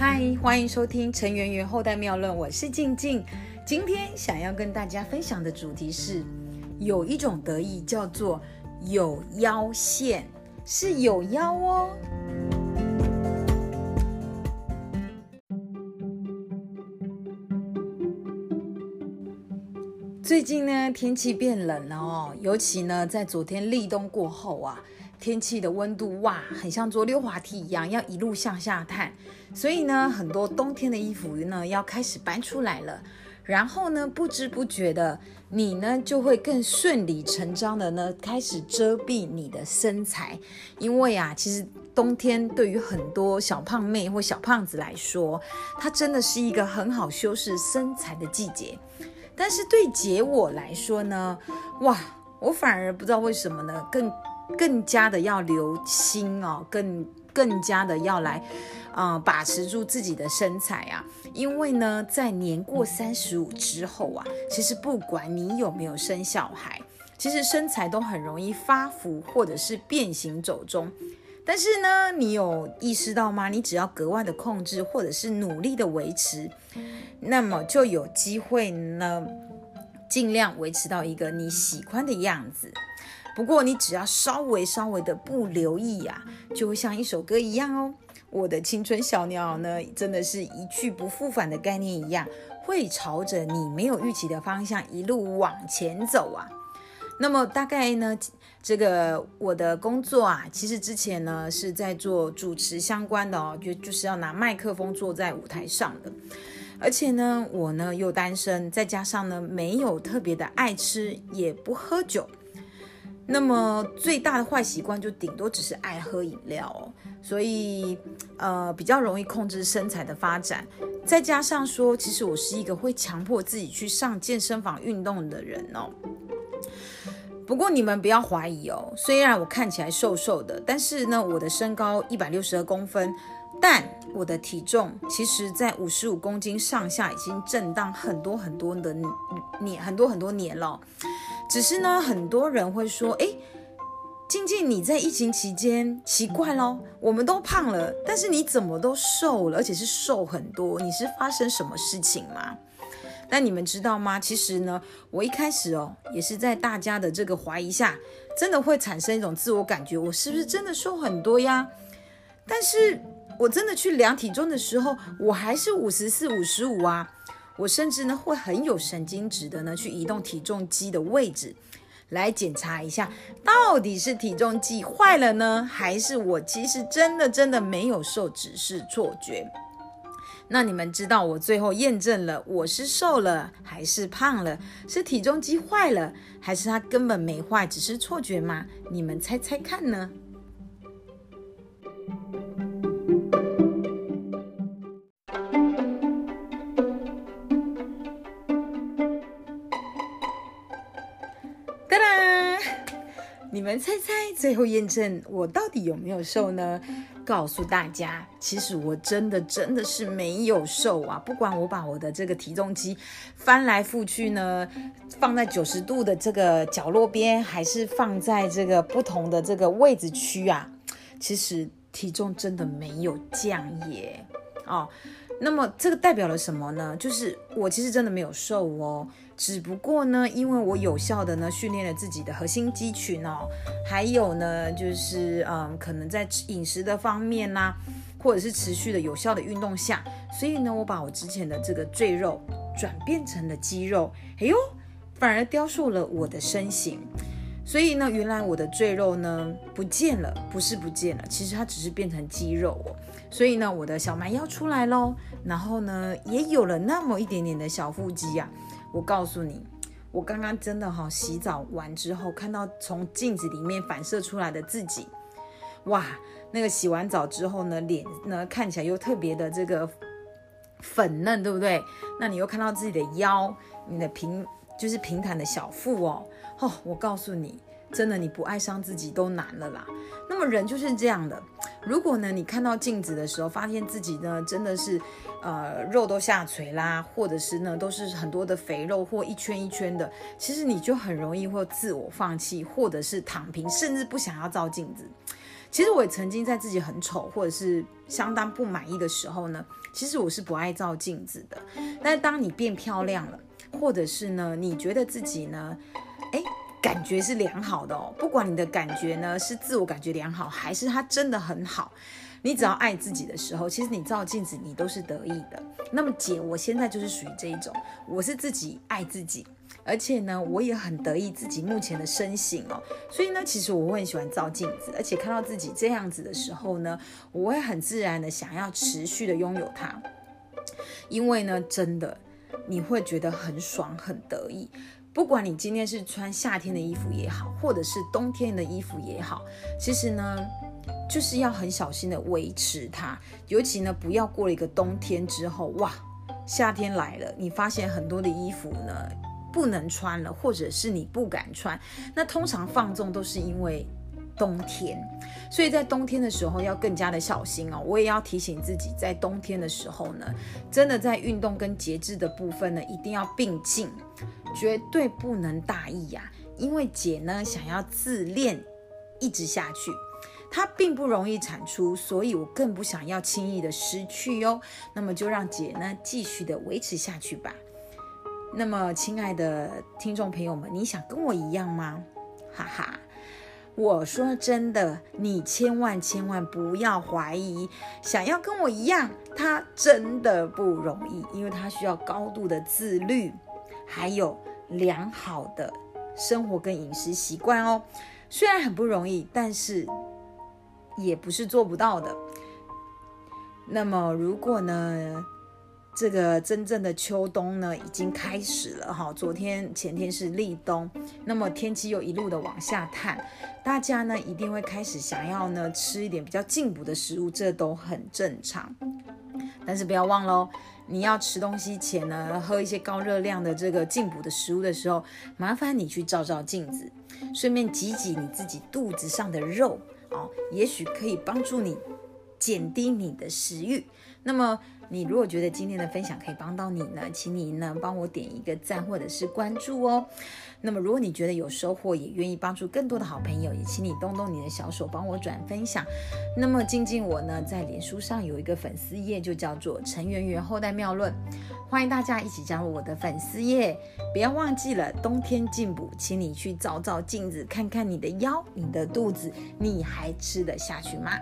嗨，欢迎收听《陈圆圆后代妙论》，我是静静。今天想要跟大家分享的主题是，有一种得意叫做有腰线，是有腰哦。最近呢，天气变冷了哦，尤其呢，在昨天立冬过后啊。天气的温度哇，很像坐溜滑梯一样，要一路向下探。所以呢，很多冬天的衣服呢要开始搬出来了。然后呢，不知不觉的，你呢就会更顺理成章的呢开始遮蔽你的身材。因为啊，其实冬天对于很多小胖妹或小胖子来说，它真的是一个很好修饰身材的季节。但是对姐我来说呢，哇，我反而不知道为什么呢，更。更加的要留心哦，更更加的要来，呃，把持住自己的身材啊，因为呢，在年过三十五之后啊，其实不管你有没有生小孩，其实身材都很容易发福或者是变形走中。但是呢，你有意识到吗？你只要格外的控制或者是努力的维持，那么就有机会呢，尽量维持到一个你喜欢的样子。不过你只要稍微稍微的不留意呀，就会像一首歌一样哦。我的青春小鸟呢，真的是一去不复返的概念一样，会朝着你没有预期的方向一路往前走啊。那么大概呢，这个我的工作啊，其实之前呢是在做主持相关的哦，就就是要拿麦克风坐在舞台上的。而且呢，我呢又单身，再加上呢没有特别的爱吃，也不喝酒。那么最大的坏习惯就顶多只是爱喝饮料哦，所以呃比较容易控制身材的发展。再加上说，其实我是一个会强迫自己去上健身房运动的人哦。不过你们不要怀疑哦，虽然我看起来瘦瘦的，但是呢，我的身高一百六十二公分，但我的体重其实在五十五公斤上下已经震荡很多很多的年很多很多年了。只是呢，很多人会说：“哎，静静，你在疫情期间奇怪咯，我们都胖了，但是你怎么都瘦了，而且是瘦很多？你是发生什么事情吗？”那你们知道吗？其实呢，我一开始哦，也是在大家的这个怀疑下，真的会产生一种自我感觉，我是不是真的瘦很多呀？但是我真的去量体重的时候，我还是五十四、五十五啊。我甚至呢会很有神经质的呢去移动体重机的位置，来检查一下到底是体重计坏了呢，还是我其实真的真的没有瘦，只是错觉。那你们知道我最后验证了我是瘦了还是胖了？是体重机坏了，还是它根本没坏，只是错觉吗？你们猜猜看呢？你们猜猜，最后验证我到底有没有瘦呢？告诉大家，其实我真的真的是没有瘦啊！不管我把我的这个体重机翻来覆去呢，放在九十度的这个角落边，还是放在这个不同的这个位置区啊，其实体重真的没有降耶！哦，那么这个代表了什么呢？就是我其实真的没有瘦哦。只不过呢，因为我有效的呢训练了自己的核心肌群哦，还有呢就是嗯，可能在饮食的方面呐，或者是持续的有效的运动下，所以呢，我把我之前的这个赘肉转变成了肌肉，哎呦，反而雕塑了我的身形。所以呢，原来我的赘肉呢不见了，不是不见了，其实它只是变成肌肉哦。所以呢，我的小蛮腰出来喽，然后呢，也有了那么一点点的小腹肌呀。我告诉你，我刚刚真的哈洗澡完之后，看到从镜子里面反射出来的自己，哇，那个洗完澡之后呢，脸呢看起来又特别的这个粉嫩，对不对？那你又看到自己的腰，你的平就是平坦的小腹哦，哦，我告诉你。真的，你不爱上自己都难了啦。那么人就是这样的，如果呢，你看到镜子的时候，发现自己呢真的是，呃，肉都下垂啦，或者是呢都是很多的肥肉或一圈一圈的，其实你就很容易会自我放弃，或者是躺平，甚至不想要照镜子。其实我也曾经在自己很丑或者是相当不满意的时候呢，其实我是不爱照镜子的。但是当你变漂亮了，或者是呢，你觉得自己呢，哎，感觉是良好的哦。不管你的感觉呢是自我感觉良好，还是它真的很好，你只要爱自己的时候，其实你照镜子你都是得意的。那么姐，我现在就是属于这一种，我是自己爱自己。而且呢，我也很得意自己目前的身形哦，所以呢，其实我会很喜欢照镜子，而且看到自己这样子的时候呢，我会很自然的想要持续的拥有它，因为呢，真的你会觉得很爽很得意，不管你今天是穿夏天的衣服也好，或者是冬天的衣服也好，其实呢，就是要很小心的维持它，尤其呢，不要过了一个冬天之后，哇，夏天来了，你发现很多的衣服呢。不能穿了，或者是你不敢穿，那通常放纵都是因为冬天，所以在冬天的时候要更加的小心哦。我也要提醒自己，在冬天的时候呢，真的在运动跟节制的部分呢，一定要并进，绝对不能大意呀。因为姐呢想要自恋一直下去，它并不容易产出，所以我更不想要轻易的失去哟。那么就让姐呢继续的维持下去吧。那么，亲爱的听众朋友们，你想跟我一样吗？哈哈，我说真的，你千万千万不要怀疑，想要跟我一样，他真的不容易，因为他需要高度的自律，还有良好的生活跟饮食习惯哦。虽然很不容易，但是也不是做不到的。那么，如果呢？这个真正的秋冬呢，已经开始了哈。昨天前天是立冬，那么天气又一路的往下探，大家呢一定会开始想要呢吃一点比较进补的食物，这都很正常。但是不要忘喽，你要吃东西前呢，喝一些高热量的这个进补的食物的时候，麻烦你去照照镜子，顺便挤挤你自己肚子上的肉哦，也许可以帮助你减低你的食欲。那么。你如果觉得今天的分享可以帮到你呢，请你呢帮我点一个赞或者是关注哦。那么如果你觉得有收获，也愿意帮助更多的好朋友，也请你动动你的小手帮我转分享。那么静静我呢在脸书上有一个粉丝页，就叫做陈圆圆后代妙论，欢迎大家一起加入我的粉丝页。不要忘记了冬天进补，请你去照照镜子，看看你的腰、你的肚子，你还吃得下去吗？